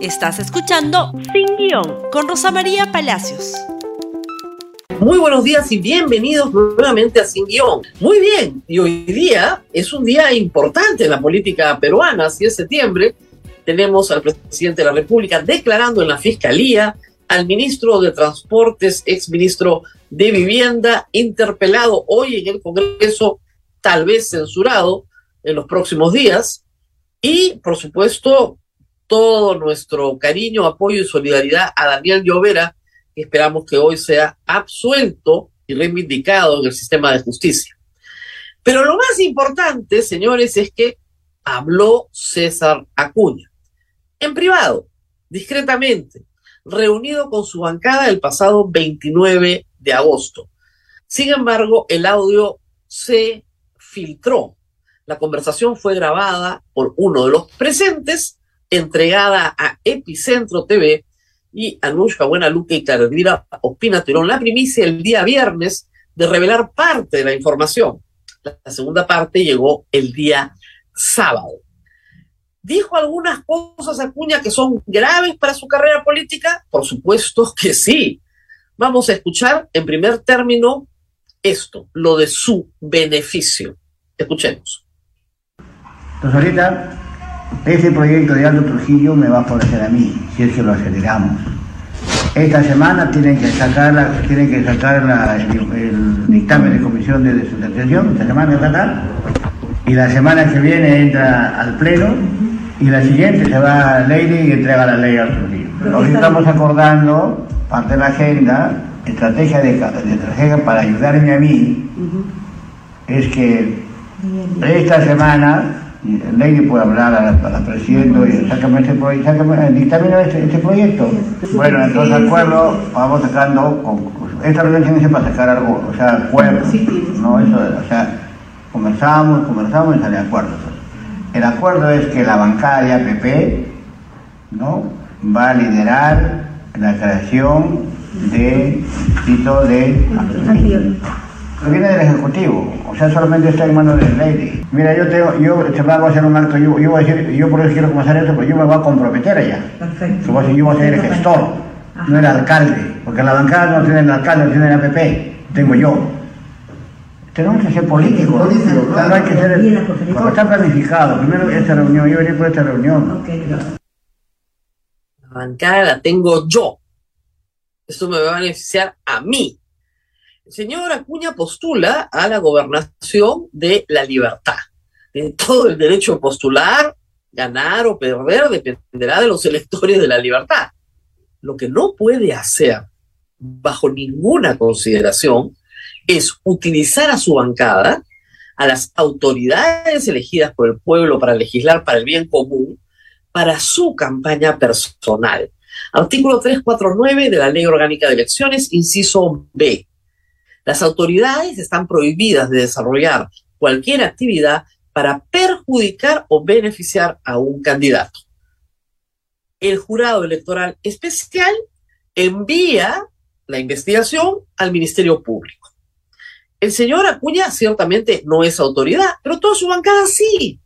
Estás escuchando Sin Guión con Rosa María Palacios. Muy buenos días y bienvenidos nuevamente a Sin Guión. Muy bien, y hoy día es un día importante en la política peruana, así es septiembre. Tenemos al presidente de la República declarando en la Fiscalía, al ministro de Transportes, ex ministro de Vivienda, interpelado hoy en el Congreso, tal vez censurado en los próximos días. Y, por supuesto, todo nuestro cariño, apoyo y solidaridad a Daniel Llovera, que esperamos que hoy sea absuelto y reivindicado en el sistema de justicia. Pero lo más importante, señores, es que habló César Acuña, en privado, discretamente, reunido con su bancada el pasado 29 de agosto. Sin embargo, el audio se filtró. La conversación fue grabada por uno de los presentes entregada a Epicentro TV y Anushka Buenaluque y Carolina Ospina tuvieron la primicia el día viernes de revelar parte de la información. La segunda parte llegó el día sábado. ¿Dijo algunas cosas Acuña que son graves para su carrera política? Por supuesto que sí. Vamos a escuchar en primer término esto, lo de su beneficio. Escuchemos. Entonces ahorita ese proyecto de Aldo Trujillo me va a favorecer a mí, si es que lo aceleramos. Esta semana tienen que sacar, la, tienen que sacar el, dictamen de comisión de descentralización, esta semana a sacar, y la semana que viene entra al pleno, y la siguiente se va a Ley y entrega la ley al Trujillo. Hoy estamos acordando parte de la agenda, estrategia de, de estrategia para ayudarme a mí, es que esta semana el ley puede hablar a la, presidenta y sácame este proyecto, dictamina este, este, proyecto. Bueno, entonces acuerdo, vamos sacando, con, esta reunión tiene para sacar algo, o sea, acuerdo, no eso, o sea, conversamos, conversamos y sale acuerdo. El acuerdo es que la bancaria PP, ¿no? Va a liderar la creación de distrito de viene del Ejecutivo, o sea, solamente está en manos del ley. Mira, yo tengo, yo se va a hacer un acto, yo, yo voy a decir, yo por eso quiero comenzar esto, pero yo me voy a comprometer allá. Perfecto. Yo voy a, ser el gestor, no el alcalde, porque la bancada no tiene el alcalde, no tiene el APP, tengo yo. Tenemos que ser políticos, político, claro, no hay que ser, porque está planificado, primero esta reunión, yo venir por esta reunión. La bancada la tengo yo. Esto me va a beneficiar a mí, señor Acuña postula a la gobernación de la libertad. Tiene todo el derecho a postular, ganar o perder, dependerá de los electores de la libertad. Lo que no puede hacer, bajo ninguna consideración, es utilizar a su bancada, a las autoridades elegidas por el pueblo para legislar para el bien común, para su campaña personal. Artículo 349 de la Ley Orgánica de Elecciones, inciso B. Las autoridades están prohibidas de desarrollar cualquier actividad para perjudicar o beneficiar a un candidato. El jurado electoral especial envía la investigación al Ministerio Público. El señor Acuña ciertamente no es autoridad, pero toda su bancada sí.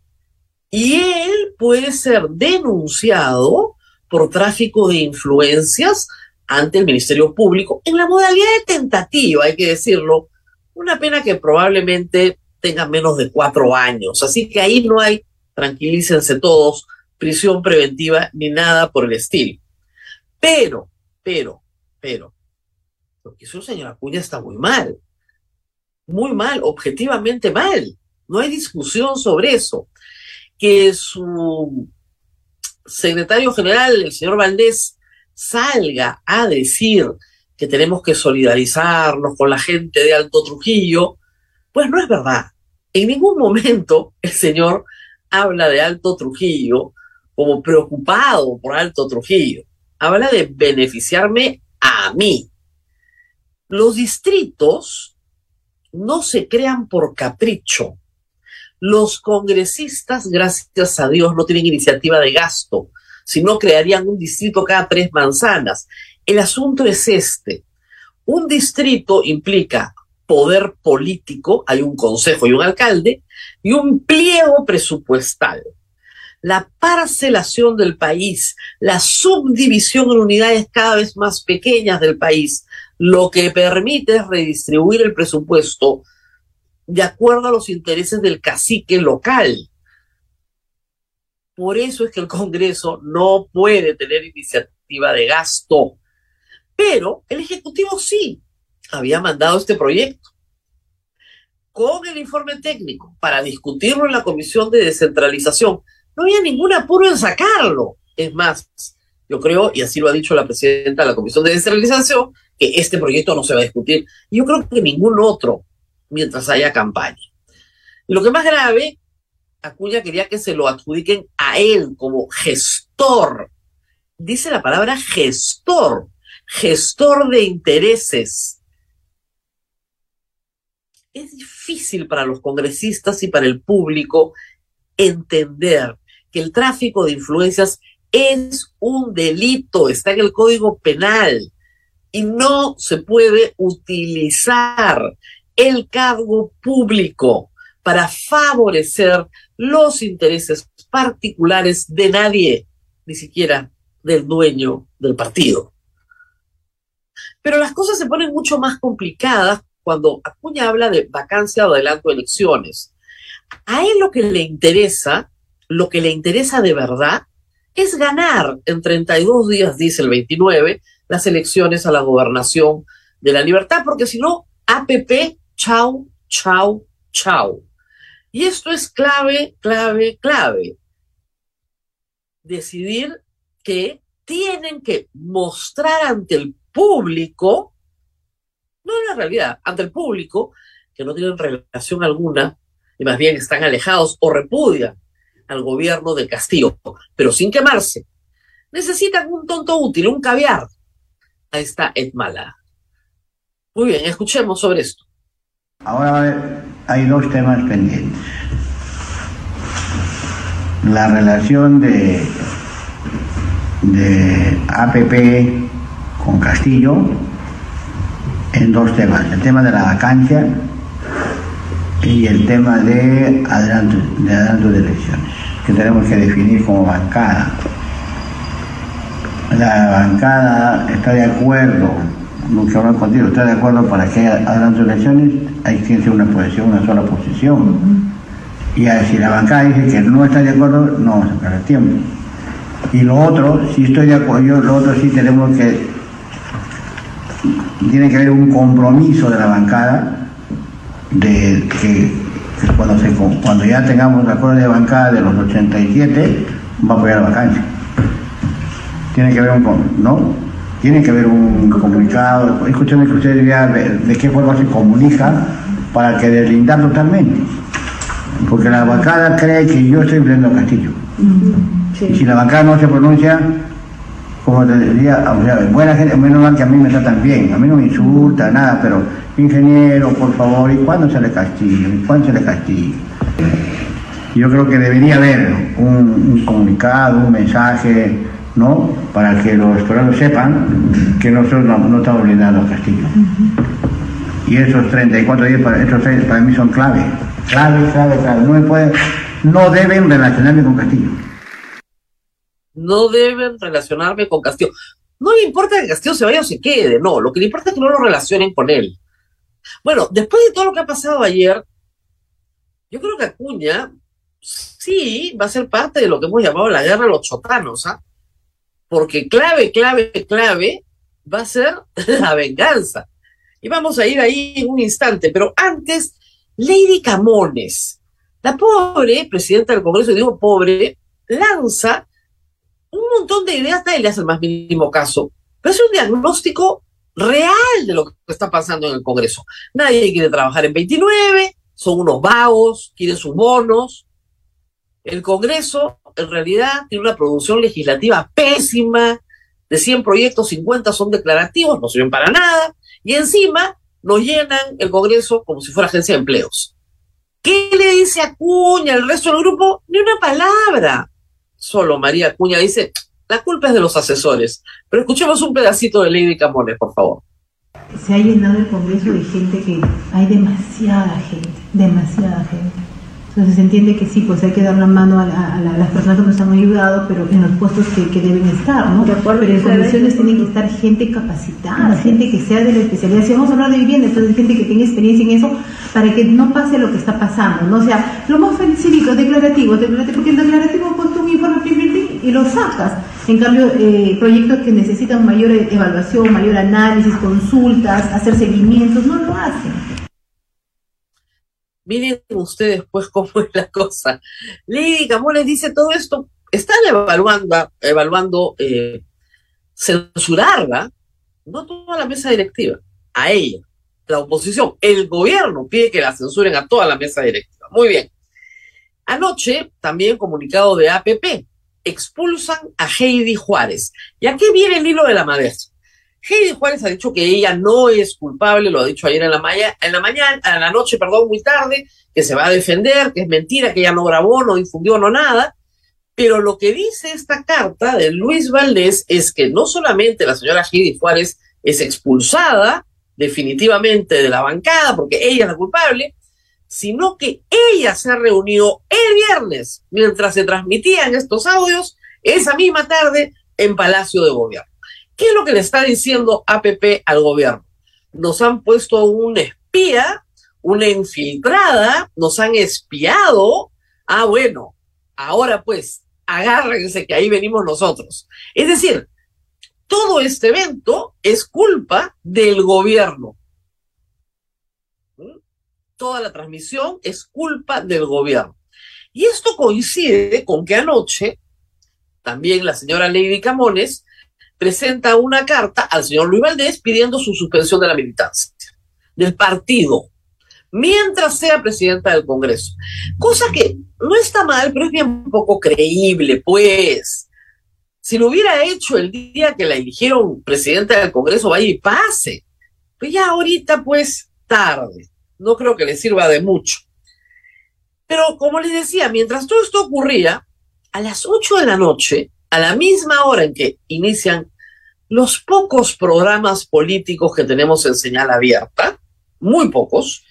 Y él puede ser denunciado por tráfico de influencias ante el Ministerio Público en la modalidad de tentativa, hay que decirlo, una pena que probablemente tenga menos de cuatro años. Así que ahí no hay, tranquilícense todos, prisión preventiva ni nada por el estilo. Pero, pero, pero, lo que hizo el señor Acuña está muy mal. Muy mal, objetivamente mal. No hay discusión sobre eso. Que su secretario general, el señor Valdés, salga a decir que tenemos que solidarizarnos con la gente de Alto Trujillo, pues no es verdad. En ningún momento el señor habla de Alto Trujillo como preocupado por Alto Trujillo. Habla de beneficiarme a mí. Los distritos no se crean por capricho. Los congresistas, gracias a Dios, no tienen iniciativa de gasto si no crearían un distrito cada tres manzanas. El asunto es este. Un distrito implica poder político, hay un consejo y un alcalde, y un pliego presupuestal. la parcelación del país, la subdivisión en unidades cada vez más pequeñas del país, lo que permite es redistribuir el presupuesto de acuerdo a los intereses del cacique local. Por eso es que el Congreso no puede tener iniciativa de gasto. Pero el Ejecutivo sí había mandado este proyecto con el informe técnico para discutirlo en la Comisión de Descentralización. No había ningún apuro en sacarlo. Es más, yo creo, y así lo ha dicho la presidenta de la Comisión de Descentralización, que este proyecto no se va a discutir. Y yo creo que ningún otro mientras haya campaña. Lo que más grave, Acuña quería que se lo adjudiquen a él como gestor. Dice la palabra gestor, gestor de intereses. Es difícil para los congresistas y para el público entender que el tráfico de influencias es un delito, está en el Código Penal y no se puede utilizar el cargo público para favorecer los intereses particulares de nadie, ni siquiera del dueño del partido. Pero las cosas se ponen mucho más complicadas cuando Acuña habla de vacancia o adelanto de elecciones. A él lo que le interesa, lo que le interesa de verdad, es ganar en 32 días, dice el 29, las elecciones a la gobernación de la libertad, porque si no, APP chau, chau, chau. Y esto es clave, clave, clave. Decidir que tienen que mostrar ante el público, no en la realidad, ante el público, que no tienen relación alguna y más bien están alejados o repudian al gobierno de Castillo, pero sin quemarse. Necesitan un tonto útil, un caviar. Ahí está Edmala. Muy bien, escuchemos sobre esto. Ahora hay dos temas pendientes. La relación de, de APP con Castillo en dos temas. El tema de la vacancia y el tema de adelanto de, adelanto de elecciones, que tenemos que definir como bancada. La bancada está de acuerdo lo que hablan contigo, ¿está de acuerdo para que adelante elecciones? Hay que ser una posición, una sola posición. Y si la bancada dice que no está de acuerdo, no vamos a perder tiempo. Y lo otro, si estoy de acuerdo, yo, lo otro sí tenemos que, tiene que haber un compromiso de la bancada de que, cuando, se, cuando ya tengamos el acuerdo de bancada de los 87, va a apoyar la vacancia. Tiene que haber un, ¿no? Tiene que haber un comunicado, escúchame que usted diría de, qué forma se comunica para que deslindar totalmente. Porque la bancada cree que yo estoy a Castillo. Y si la bancada no se pronuncia, como te diría, o sea, buena gente, menos mal que a mí me tratan bien, a mí no me insulta, nada, pero ingeniero, por favor, ¿y cuándo se le castiga? ¿Y cuándo se le castiga? Yo creo que debería haber un comunicado, un mensaje ¿no? Para que los peruanos sepan que nosotros no, estamos blindados a Castillo. Y esos 34 días para, esos para mí son clave, clave, clave, clave. No, me puede, no deben relacionarme con Castillo. No deben relacionarme con Castillo. No le importa que Castillo se vaya o se quede, no. Lo que le importa es que no lo relacionen con él. Bueno, después de todo lo que ha pasado ayer, yo creo que Acuña sí va a ser parte de lo que hemos llamado la guerra de los chotanos, ¿ah? Porque clave, clave, clave va a ser la venganza. Y vamos a ir ahí en un instante, pero antes, Lady Camones, la pobre presidenta del Congreso, digo pobre, lanza un montón de ideas, nadie le hace el más mínimo caso, pero es un diagnóstico real de lo que está pasando en el Congreso. Nadie quiere trabajar en 29, son unos vagos, quieren sus bonos. El Congreso en realidad tiene una producción legislativa pésima, de 100 proyectos, 50 son declarativos, no sirven para nada, y encima nos llenan el Congreso como si fuera agencia de empleos. ¿Qué le dice Acuña al resto del grupo? Ni una palabra. Solo María Acuña dice, la culpa es de los asesores. Pero escuchemos un pedacito de Lady Camones, por favor. Se ha llenado el Congreso de gente que hay demasiada gente, demasiada gente Entonces se entiende que sí, pues hay que dar la mano a, las personas que nos han ayudado, pero en los puestos que, deben estar, ¿no? pero en comisiones tiene que estar gente capacitada, gente que sea de la especialidad. Si vamos a hablar de vivienda, entonces gente que tenga experiencia en eso, para que no pase lo que está pasando, ¿no? O sea, lo más cívico, declarativo, declarativo, porque el declarativo pues un informe y lo sacas. En cambio, eh, proyectos que necesitan mayor evaluación, mayor análisis, consultas, hacer seguimientos, no lo hacen. Miren ustedes, pues, cómo es la cosa. Lady les dice todo esto. Están evaluando, evaluando eh, censurarla, no toda la mesa directiva, a ella, la oposición. El gobierno pide que la censuren a toda la mesa directiva. Muy bien. Anoche, también comunicado de APP, expulsan a Heidi Juárez. ¿Y aquí viene el hilo de la maestra? Heidi Juárez ha dicho que ella no es culpable, lo ha dicho ayer en la, la mañana, en la noche, perdón, muy tarde, que se va a defender, que es mentira, que ella no grabó, no difundió, no nada. Pero lo que dice esta carta de Luis Valdés es que no solamente la señora Heidi Juárez es expulsada definitivamente de la bancada, porque ella es la culpable, sino que ella se reunió el viernes, mientras se transmitían estos audios, esa misma tarde en Palacio de Gobierno. ¿Qué es lo que le está diciendo APP al gobierno? Nos han puesto un espía, una infiltrada, nos han espiado. Ah, bueno, ahora pues, agárrense que ahí venimos nosotros. Es decir, todo este evento es culpa del gobierno. ¿Mm? Toda la transmisión es culpa del gobierno. Y esto coincide con que anoche también la señora Lady Camones presenta una carta al señor Luis Valdés pidiendo su suspensión de la militancia del partido mientras sea presidenta del Congreso. Cosa que no está mal, pero es bien poco creíble, pues. Si lo hubiera hecho el día que la eligieron presidenta del Congreso, vaya y pase. Pues ya ahorita, pues, tarde. No creo que le sirva de mucho. Pero como les decía, mientras todo esto ocurría, a las 8 de la noche, a la misma hora en que inician los pocos programas políticos que tenemos en señal abierta, muy pocos,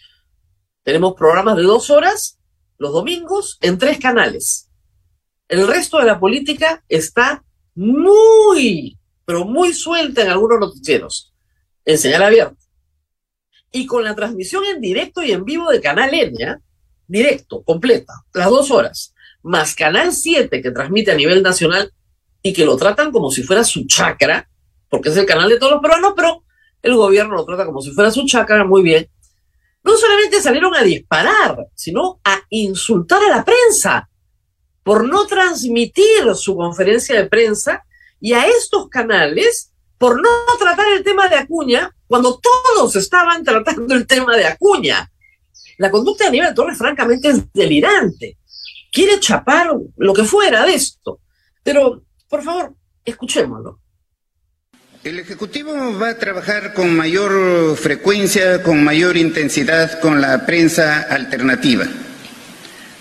tenemos programas de dos horas los domingos en tres canales. El resto de la política está muy, pero muy suelta en algunos noticieros, en señal abierta. Y con la transmisión en directo y en vivo de Canal Enya, directo, completa, las dos horas, más Canal 7 que transmite a nivel nacional y que lo tratan como si fuera su chacra, porque es el canal de todos los peruanos, pero el gobierno lo trata como si fuera su chácara, muy bien. No solamente salieron a disparar, sino a insultar a la prensa por no transmitir su conferencia de prensa y a estos canales por no tratar el tema de Acuña cuando todos estaban tratando el tema de Acuña. La conducta de Aníbal Torres francamente es delirante. Quiere chapar lo que fuera de esto. Pero, por favor, escuchémoslo. El Ejecutivo va a trabajar con mayor frecuencia, con mayor intensidad con la prensa alternativa.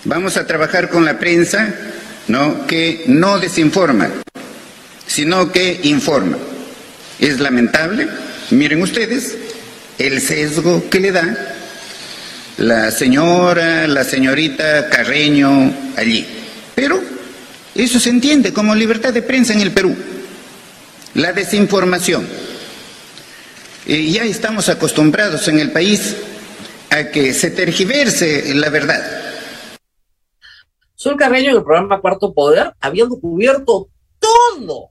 Vamos a trabajar con la prensa ¿no? que no desinforma, sino que informa. Es lamentable, miren ustedes, el sesgo que le da la señora, la señorita Carreño allí. Pero eso se entiende como libertad de prensa en el Perú. La desinformación. ya estamos acostumbrados en el país a que se tergiverse la verdad. Sol Carreño en el programa Cuarto Poder, habiendo cubierto todo,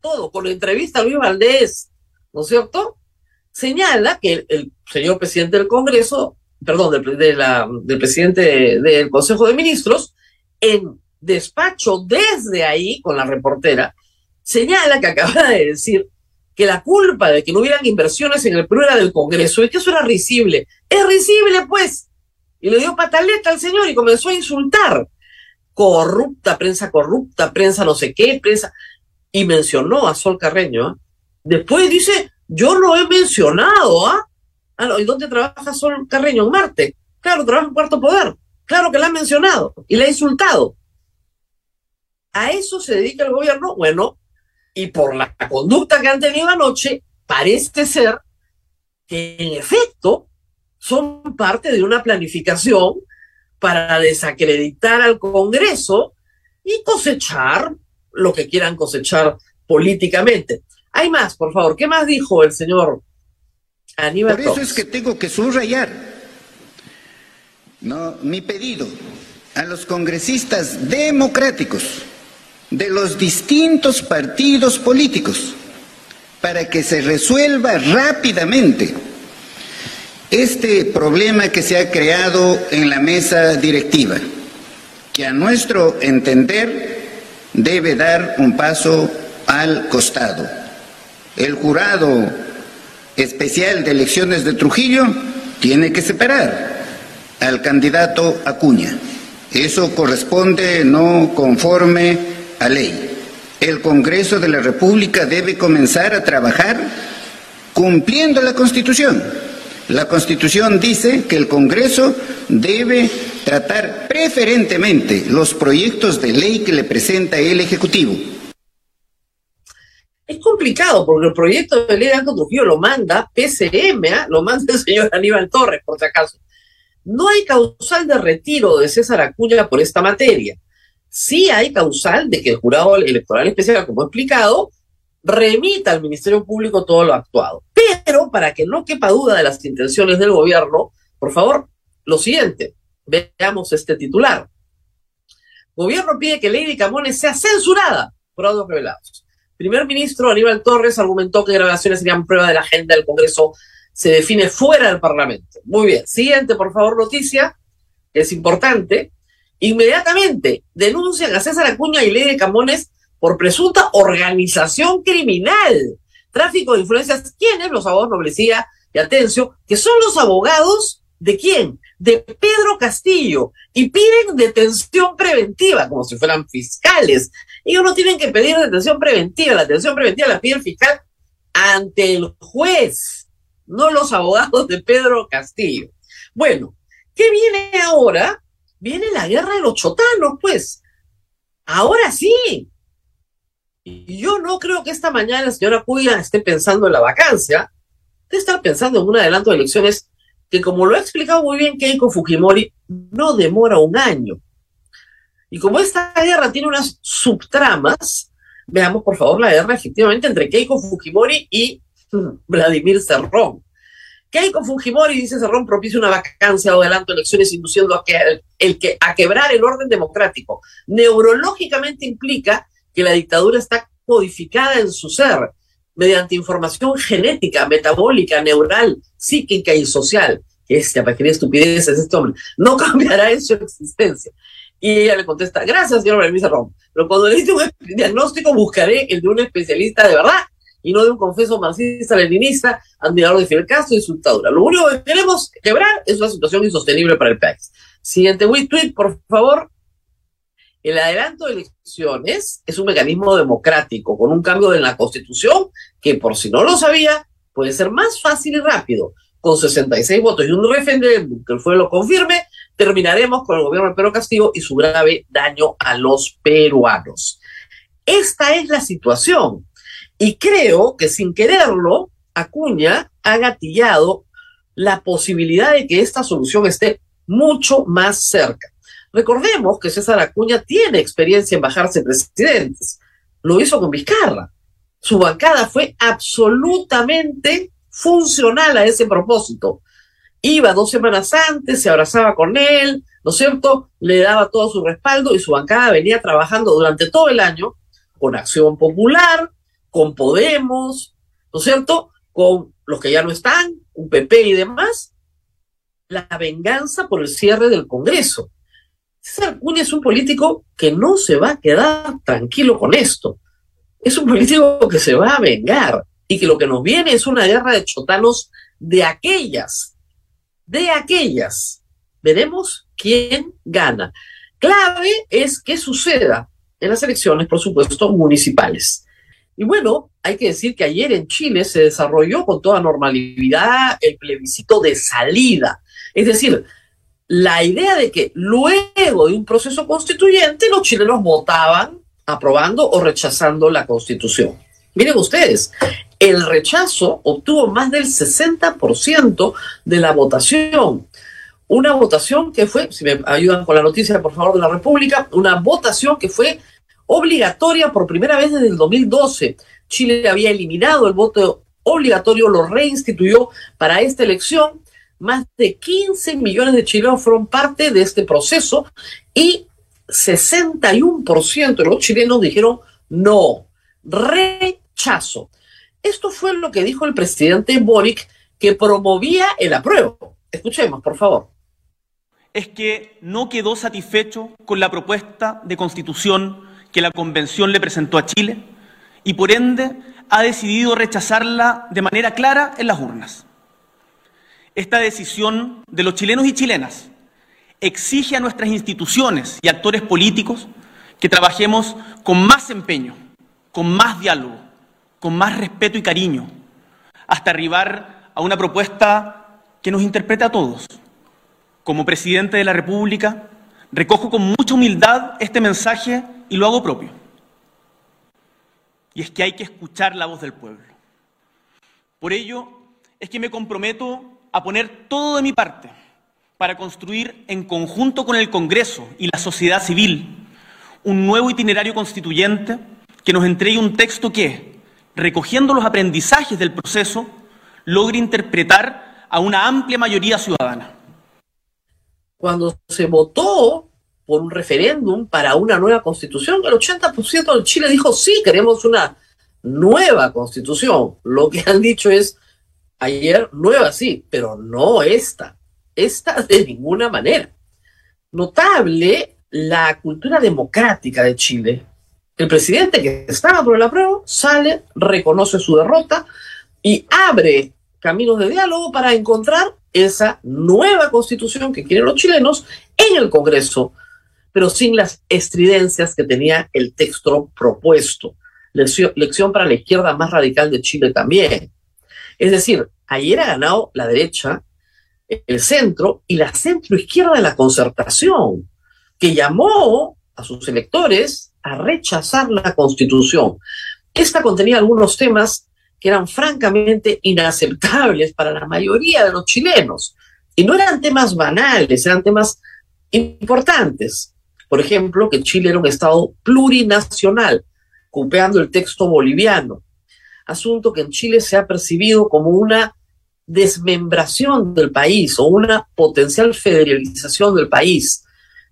todo, con la entrevista a Luis Valdés, ¿no es cierto? Señala que el, señor presidente del Congreso, perdón, del presidente del Consejo de Ministros, en despacho desde ahí con la reportera, señala que acaba de decir que la culpa de que no hubieran inversiones en el Perú era del Congreso, y que eso era risible. Es risible, pues. Y le dio pataleta al señor y comenzó a insultar. Corrupta, prensa corrupta, prensa no sé qué, prensa. Y mencionó a Sol Carreño. ¿ah? Después dice, yo lo he mencionado, ¿ah? ah ¿Y dónde trabaja Sol Carreño? En Marte. Claro, trabaja en Cuarto Poder. Claro que la ha mencionado y la ha insultado. ¿A eso se dedica el gobierno? Bueno, y por la conducta que han tenido anoche, parece ser que en efecto son parte de una planificación para desacreditar al Congreso y cosechar lo que quieran cosechar políticamente. Hay más, por favor. ¿Qué más dijo el señor Aníbal? Por eso es que tengo que subrayar no, mi pedido a los congresistas democráticos de los distintos partidos políticos para que se resuelva rápidamente este problema que se ha creado en la mesa directiva, que a nuestro entender debe dar un paso al costado. El jurado especial de elecciones de Trujillo tiene que separar al candidato Acuña. Eso corresponde no conforme a ley. El Congreso de la República debe comenzar a trabajar cumpliendo la Constitución. La Constitución dice que el Congreso debe tratar preferentemente los proyectos de ley que le presenta el Ejecutivo. Es complicado porque el proyecto de ley de Alto Trujillo lo manda PCM, ¿eh? lo manda el señor Aníbal Torres, por si acaso. No hay causal de retiro de César Acuña por esta materia. Sí hay causal de que el jurado electoral especial, como he explicado, remita al Ministerio Público todo lo actuado. Pero para que no quepa duda de las intenciones del gobierno, por favor, lo siguiente, veamos este titular. Gobierno pide que Lady Camones sea censurada por audios revelados. Primer ministro Aníbal Torres argumentó que grabaciones serían prueba de la agenda del Congreso se define fuera del Parlamento. Muy bien. Siguiente, por favor, noticia, es importante. Inmediatamente denuncian a César Acuña y Lady Camones por presunta organización criminal, tráfico de influencias. ¿Quiénes? Los abogados Noblecía y Atencio, que son los abogados de quién? De Pedro Castillo. Y piden detención preventiva, como si fueran fiscales. Ellos no tienen que pedir detención preventiva. La detención preventiva la pide el fiscal ante el juez, no los abogados de Pedro Castillo. Bueno, ¿qué viene ahora? Viene la guerra de los chotanos, pues. Ahora sí, y yo no creo que esta mañana la señora Cuya esté pensando en la vacancia, debe estar pensando en un adelanto de elecciones que, como lo ha explicado muy bien Keiko Fujimori, no demora un año. Y como esta guerra tiene unas subtramas, veamos por favor la guerra efectivamente entre Keiko Fujimori y Vladimir Cerrón. Keiko Fujimori, dice Cerrón, propicia una vacancia o adelanto de elecciones induciendo a, que, el que, a quebrar el orden democrático. Neurológicamente implica que la dictadura está codificada en su ser mediante información genética, metabólica, neural, psíquica y social. Para qué estupidez es este hombre. No cambiará en su existencia. Y ella le contesta, gracias, señor Berenice Rom, pero cuando le dice un diagnóstico buscaré el de un especialista de verdad y no de un confeso marxista-leninista, admirador de Fidel Castro y su dictadura. Lo único que queremos quebrar es una situación insostenible para el país. Siguiente tweet, por favor. El adelanto de elecciones es un mecanismo democrático con un cambio en la constitución que, por si no lo sabía, puede ser más fácil y rápido. Con 66 votos y un referéndum que el pueblo lo confirme, terminaremos con el gobierno de Pedro Castillo y su grave daño a los peruanos. Esta es la situación. Y creo que sin quererlo, Acuña ha gatillado la posibilidad de que esta solución esté mucho más cerca. Recordemos que César Acuña tiene experiencia en bajarse presidentes. Lo hizo con Vizcarra. Su bancada fue absolutamente funcional a ese propósito. Iba dos semanas antes, se abrazaba con él, ¿no es cierto? Le daba todo su respaldo y su bancada venía trabajando durante todo el año con Acción Popular, con Podemos, ¿no es cierto? Con los que ya no están, un PP y demás, la venganza por el cierre del Congreso. César Acuña es un político que no se va a quedar tranquilo con esto. Es un político que se va a vengar y que lo que nos viene es una guerra de chotanos de aquellas, de aquellas. Veremos quién gana. Clave es que suceda en las elecciones, por supuesto, municipales. Y bueno, hay que decir que ayer en Chile se desarrolló con toda normalidad el plebiscito de salida. Es decir, la idea de que luego de un proceso constituyente los chilenos votaban aprobando o rechazando la constitución. Miren ustedes, el rechazo obtuvo más del 60% de la votación. una votación que fue, si me ayudan con la noticia, por favor, de la República, una votación que fue obligatoria por primera vez desde el 2012. Chile había eliminado el voto obligatorio, lo reinstituyó para esta elección. Más de 15 millones de chilenos fueron parte de este proceso y 61% de los chilenos dijeron no, rechazo. Esto fue lo que dijo el presidente Boric, que promovía el apruebo. Escuchemos, por favor. Es que no quedó satisfecho con la propuesta de constitución que la Convención le presentó a Chile y por ende ha decidido rechazarla de manera clara en las urnas. Esta decisión de los chilenos y chilenas exige a nuestras instituciones y actores políticos que trabajemos con más empeño, con más diálogo, con más respeto y cariño, hasta arribar a una propuesta que nos interprete a todos. Como presidente de la República, recojo con mucha humildad este mensaje y lo hago propio. Y es que hay que escuchar la voz del pueblo. Por ello es que me comprometo a poner todo de mi parte para construir en conjunto con el Congreso y la sociedad civil un nuevo itinerario constituyente que nos entregue un texto que, recogiendo los aprendizajes del proceso, logre interpretar a una amplia mayoría ciudadana. Cuando se votó por un referéndum para una nueva constitución, el 80% de Chile dijo sí, queremos una nueva constitución. Lo que han dicho es ayer nueva sí, pero no esta. Esta de ninguna manera. Notable la cultura democrática de Chile. El presidente que estaba por el apruebo sale, reconoce su derrota y abre caminos de diálogo para encontrar esa nueva constitución que quieren los chilenos en el Congreso, pero sin las estridencias que tenía el texto propuesto. Lección, para la izquierda más radical de Chile también. Es decir, ayer ha ganado la derecha, el centro y la centroizquierda de la concertación que llamó a sus electores a rechazar la constitución. Esta contenía algunos temas que eran francamente inaceptables para la mayoría de los chilenos. Y no eran temas banales, eran temas importantes. Por ejemplo, que Chile era un Estado plurinacional, copiando el texto boliviano. Asunto que en Chile se ha percibido como una desmembración del país o una potencial federalización del país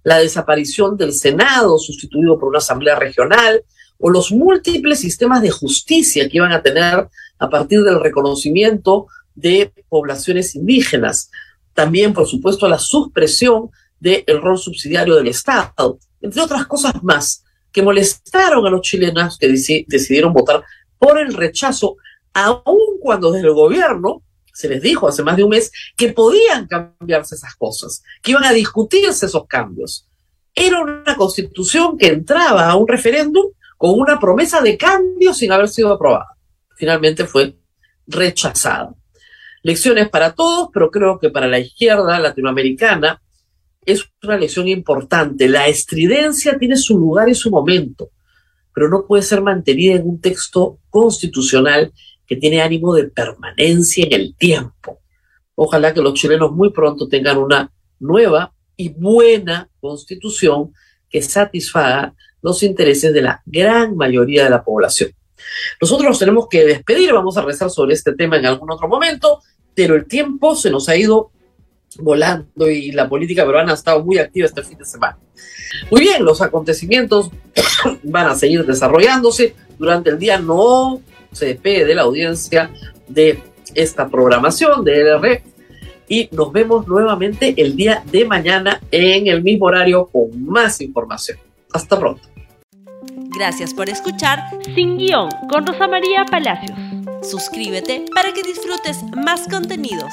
la desaparición del Senado sustituido por una asamblea regional o los múltiples sistemas de justicia que iban a tener a partir del reconocimiento de poblaciones indígenas. También, por supuesto, la supresión del rol subsidiario del Estado, entre otras cosas más que molestaron a los chilenos que decidieron votar por el rechazo, aun cuando desde el gobierno se les dijo hace más de un mes que podían cambiarse esas cosas, que iban a discutirse esos cambios. Era una constitución que entraba a un referéndum con una promesa de cambio sin haber sido aprobada. Finalmente fue rechazada. Lecciones para todos, pero creo que para la izquierda latinoamericana es una lección importante. La estridencia tiene su lugar y su momento, pero no puede ser mantenida en un texto constitucional que tiene ánimo de permanencia en el tiempo. Ojalá que los chilenos muy pronto tengan una nueva y buena constitución que satisfaga los intereses de la gran mayoría de la población. Nosotros nos tenemos que despedir, vamos a rezar sobre este tema en algún otro momento, pero el tiempo se nos ha ido volando y la política peruana ha estado muy activa este fin de semana. Muy bien, los acontecimientos van a seguir desarrollándose. Durante el día no se despide de la audiencia de esta programación de LR y nos vemos nuevamente el día de mañana en el mismo horario con más información. Hasta pronto. Gracias por escuchar Sin Guión con Rosa María Palacios. Suscríbete para que disfrutes más contenidos.